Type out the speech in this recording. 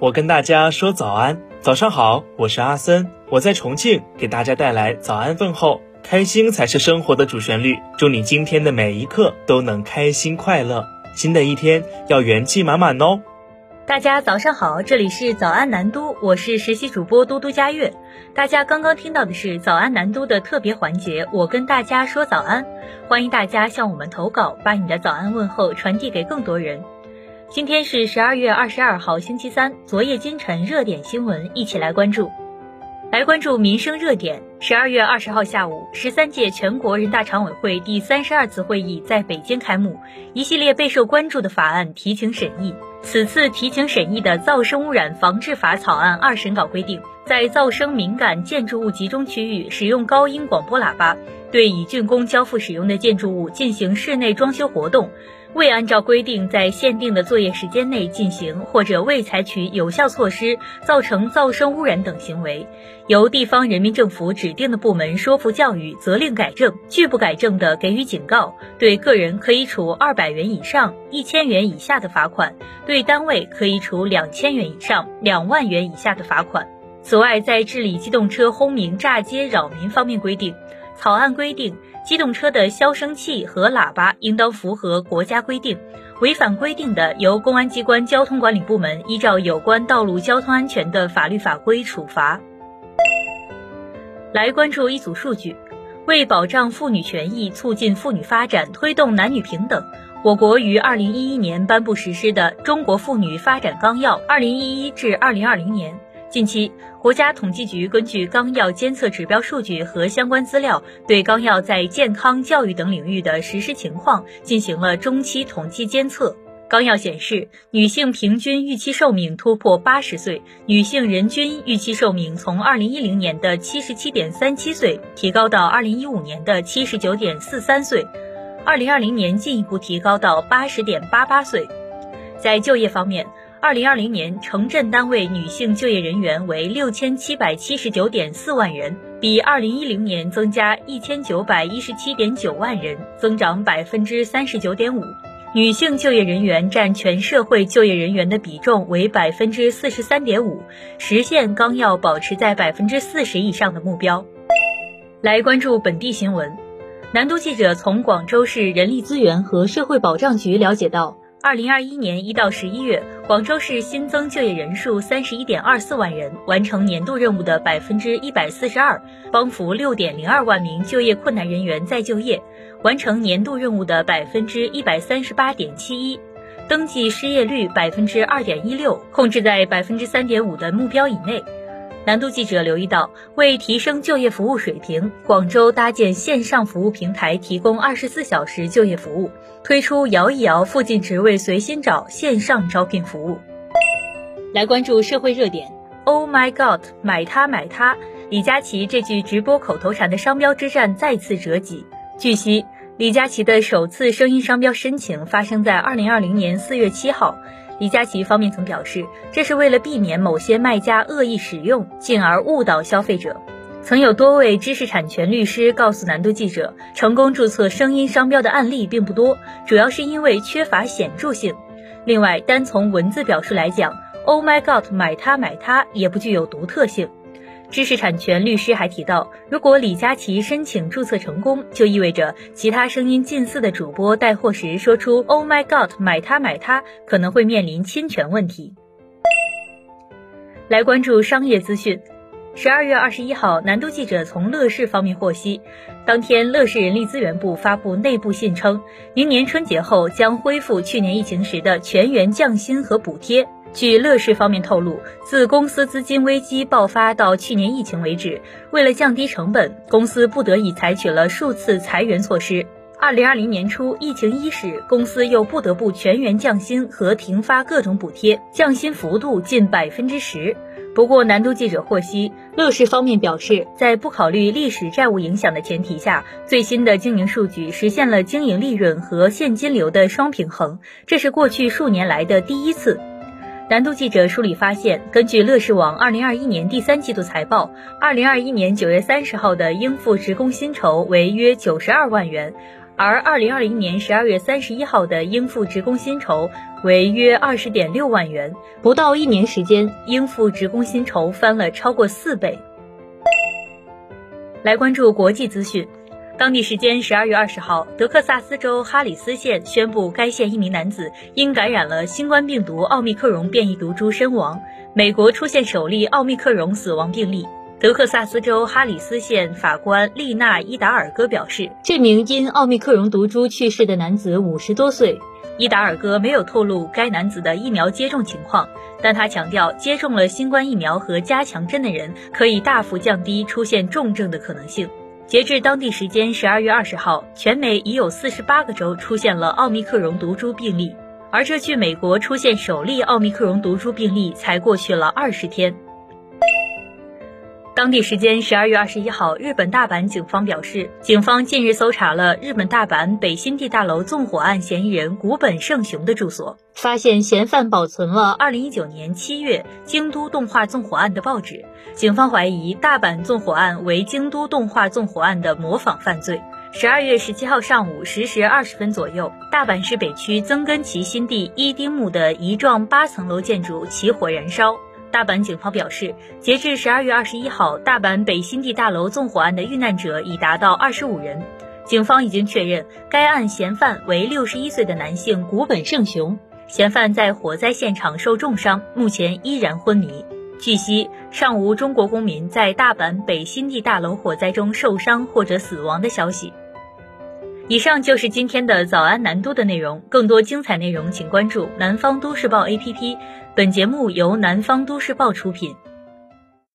我跟大家说早安，早上好，我是阿森，我在重庆给大家带来早安问候。开心才是生活的主旋律，祝你今天的每一刻都能开心快乐。新的一天要元气满满哦。大家早上好，这里是早安南都，我是实习主播嘟嘟佳悦。大家刚刚听到的是早安南都的特别环节，我跟大家说早安，欢迎大家向我们投稿，把你的早安问候传递给更多人。今天是十二月二十二号，星期三，昨夜今晨热点新闻，一起来关注。来关注民生热点。十二月二十号下午，十三届全国人大常委会第三十二次会议在北京开幕，一系列备受关注的法案提请审议。此次提请审议的《噪声污染防治法》草案二审稿规定，在噪声敏感建筑物集中区域使用高音广播喇叭，对已竣工交付使用的建筑物进行室内装修活动。未按照规定在限定的作业时间内进行，或者未采取有效措施，造成噪声污染等行为，由地方人民政府指定的部门说服教育、责令改正，拒不改正的给予警告。对个人可以处二百元以上一千元以下的罚款，对单位可以处两千元以上两万元以下的罚款。此外，在治理机动车轰鸣、炸街、扰民方面规定。草案规定，机动车的消声器和喇叭应当符合国家规定，违反规定的，由公安机关交通管理部门依照有关道路交通安全的法律法规处罚。来关注一组数据，为保障妇女权益、促进妇女发展、推动男女平等，我国于二零一一年颁布实施的《中国妇女发展纲要（二零一一至二零二零年）》。近期，国家统计局根据纲要监测指标数据和相关资料，对纲要在健康、教育等领域的实施情况进行了中期统计监测。纲要显示，女性平均预期寿命突破八十岁，女性人均预期寿命从二零一零年的七十七点三七岁提高到二零一五年的七十九点四三岁，二零二零年进一步提高到八十点八八岁。在就业方面，二零二零年，城镇单位女性就业人员为六千七百七十九点四万人，比二零一零年增加一千九百一十七点九万人，增长百分之三十九点五。女性就业人员占全社会就业人员的比重为百分之四十三点五，实现纲要保持在百分之四十以上的目标。来关注本地新闻，南都记者从广州市人力资源和社会保障局了解到。二零二一年一到十一月，广州市新增就业人数三十一点二四万人，完成年度任务的百分之一百四十二，帮扶六点零二万名就业困难人员再就业，完成年度任务的百分之一百三十八点七一，登记失业率百分之二点一六，控制在百分之三点五的目标以内。南都记者留意到，为提升就业服务水平，广州搭建线上服务平台，提供二十四小时就业服务，推出“摇一摇”附近职位随心找线上招聘服务。来关注社会热点，Oh my God，买它买它！李佳琦这句直播口头禅的商标之战再次折戟。据悉，李佳琦的首次声音商标申请发生在二零二零年四月七号。李佳琦方面曾表示，这是为了避免某些卖家恶意使用，进而误导消费者。曾有多位知识产权律师告诉南都记者，成功注册声音商标的案例并不多，主要是因为缺乏显著性。另外，单从文字表述来讲，“Oh my God，买它买它”也不具有独特性。知识产权律师还提到，如果李佳琦申请注册成功，就意味着其他声音近似的主播带货时说出 “Oh my God，买它买它”，可能会面临侵权问题。来关注商业资讯。十二月二十一号，南都记者从乐视方面获悉，当天乐视人力资源部发布内部信称，明年春节后将恢复去年疫情时的全员降薪和补贴。据乐视方面透露，自公司资金危机爆发到去年疫情为止，为了降低成本，公司不得已采取了数次裁员措施。二零二零年初，疫情伊始，公司又不得不全员降薪和停发各种补贴，降薪幅度近百分之十。不过，南都记者获悉，乐视方面表示，在不考虑历史债务影响的前提下，最新的经营数据实现了经营利润和现金流的双平衡，这是过去数年来的第一次。南都记者梳理发现，根据乐视网二零二一年第三季度财报，二零二一年九月三十号的应付职工薪酬为约九十二万元，而二零二零年十二月三十一号的应付职工薪酬为约二十点六万元，不到一年时间，应付职工薪酬翻了超过四倍。来关注国际资讯。当地时间十二月二十号，德克萨斯州哈里斯县宣布，该县一名男子因感染了新冠病毒奥密克戎变异毒株身亡。美国出现首例奥密克戎死亡病例。德克萨斯州哈里斯县法官丽娜·伊达尔戈表示，这名因奥密克戎毒株去世的男子五十多岁。伊达尔戈没有透露该男子的疫苗接种情况，但他强调，接种了新冠疫苗和加强针的人可以大幅降低出现重症的可能性。截至当地时间十二月二十号，全美已有四十八个州出现了奥密克戎毒株病例，而这距美国出现首例奥密克戎毒株病例才过去了二十天。当地时间十二月二十一号，日本大阪警方表示，警方近日搜查了日本大阪北新地大楼纵火案嫌疑人古本胜雄的住所，发现嫌犯保存了二零一九年七月京都动画纵火案的报纸。警方怀疑大阪纵火案为京都动画纵火案的模仿犯罪。十二月十七号上午十时二十分左右，大阪市北区曾根崎新地一丁目的一幢八层楼建筑起火燃烧。大阪警方表示，截至十二月二十一号，大阪北新地大楼纵火案的遇难者已达到二十五人。警方已经确认，该案嫌犯为六十一岁的男性古本胜雄。嫌犯在火灾现场受重伤，目前依然昏迷。据悉，尚无中国公民在大阪北新地大楼火灾中受伤或者死亡的消息。以上就是今天的早安南都的内容。更多精彩内容，请关注南方都市报 APP。本节目由南方都市报出品。